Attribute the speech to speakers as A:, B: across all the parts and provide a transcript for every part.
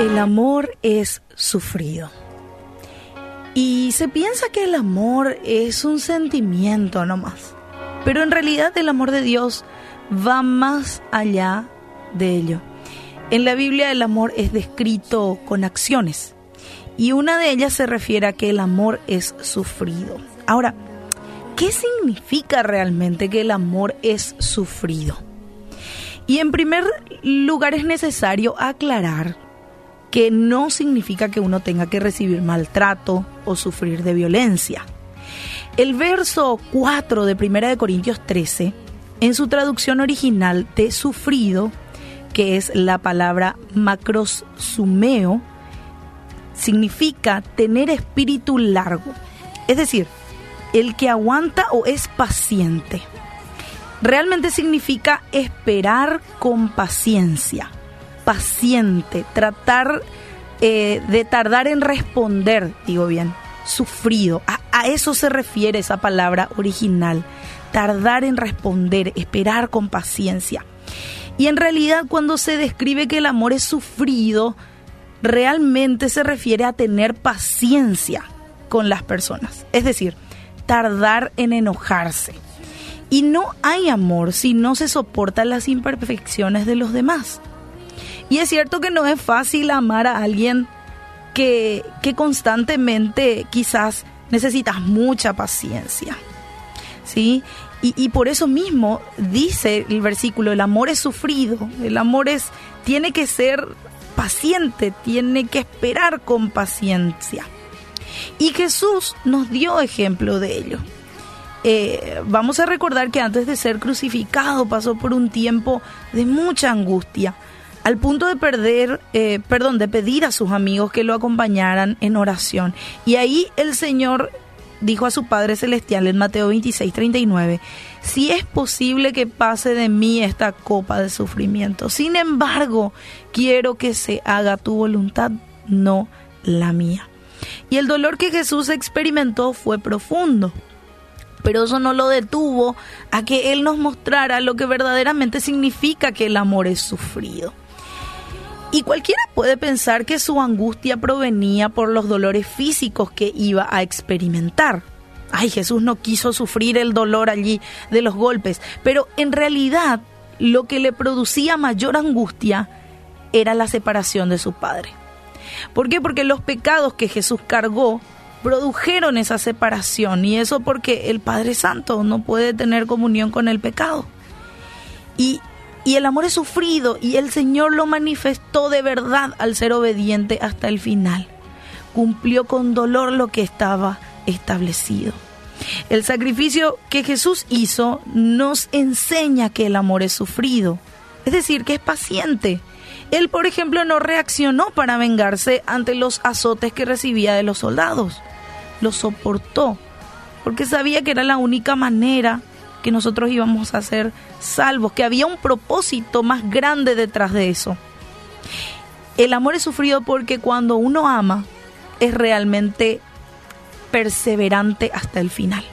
A: El amor es sufrido. Y se piensa que el amor es un sentimiento nomás. Pero en realidad el amor de Dios va más allá de ello. En la Biblia el amor es descrito con acciones. Y una de ellas se refiere a que el amor es sufrido. Ahora, ¿qué significa realmente que el amor es sufrido? Y en primer lugar es necesario aclarar que no significa que uno tenga que recibir maltrato o sufrir de violencia. El verso 4 de 1 de Corintios 13, en su traducción original de sufrido, que es la palabra macrosumeo, significa tener espíritu largo, es decir, el que aguanta o es paciente. Realmente significa esperar con paciencia paciente, tratar eh, de tardar en responder, digo bien, sufrido. A, a eso se refiere esa palabra original, tardar en responder, esperar con paciencia. Y en realidad cuando se describe que el amor es sufrido, realmente se refiere a tener paciencia con las personas. Es decir, tardar en enojarse. Y no hay amor si no se soportan las imperfecciones de los demás. Y es cierto que no es fácil amar a alguien que, constantemente quizás necesitas mucha paciencia. ¿Sí? Y, y, por eso mismo dice el versículo, el amor es sufrido, el amor es, tiene que ser paciente, tiene que esperar con paciencia. Y Jesús nos dio ejemplo de ello. Eh, vamos a recordar que antes de ser crucificado pasó por un tiempo de mucha angustia al punto de perder, eh, perdón, de pedir a sus amigos que lo acompañaran en oración. Y ahí el Señor dijo a su Padre Celestial en Mateo 26, 39, si es posible que pase de mí esta copa de sufrimiento, sin embargo, quiero que se haga tu voluntad, no la mía. Y el dolor que Jesús experimentó fue profundo. Pero eso no lo detuvo a que Él nos mostrara lo que verdaderamente significa que el amor es sufrido. Y cualquiera puede pensar que su angustia provenía por los dolores físicos que iba a experimentar. Ay, Jesús no quiso sufrir el dolor allí de los golpes, pero en realidad lo que le producía mayor angustia era la separación de su Padre. ¿Por qué? Porque los pecados que Jesús cargó produjeron esa separación y eso porque el Padre Santo no puede tener comunión con el pecado. Y y el amor es sufrido y el Señor lo manifestó de verdad al ser obediente hasta el final. Cumplió con dolor lo que estaba establecido. El sacrificio que Jesús hizo nos enseña que el amor es sufrido, es decir, que es paciente. Él, por ejemplo, no reaccionó para vengarse ante los azotes que recibía de los soldados. Lo soportó, porque sabía que era la única manera que nosotros íbamos a ser salvos, que había un propósito más grande detrás de eso. El amor es sufrido porque cuando uno ama es realmente perseverante hasta el final.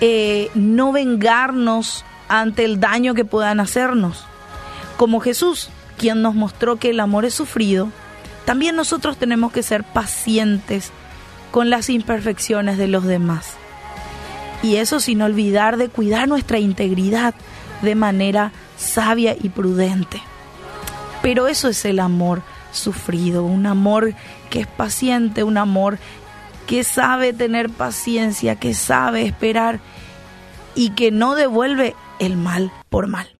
A: Eh, no vengarnos ante el daño que puedan hacernos. Como Jesús, quien nos mostró que el amor es sufrido, también nosotros tenemos que ser pacientes con las imperfecciones de los demás. Y eso sin olvidar de cuidar nuestra integridad de manera sabia y prudente. Pero eso es el amor sufrido, un amor que es paciente, un amor que sabe tener paciencia, que sabe esperar y que no devuelve el mal por mal.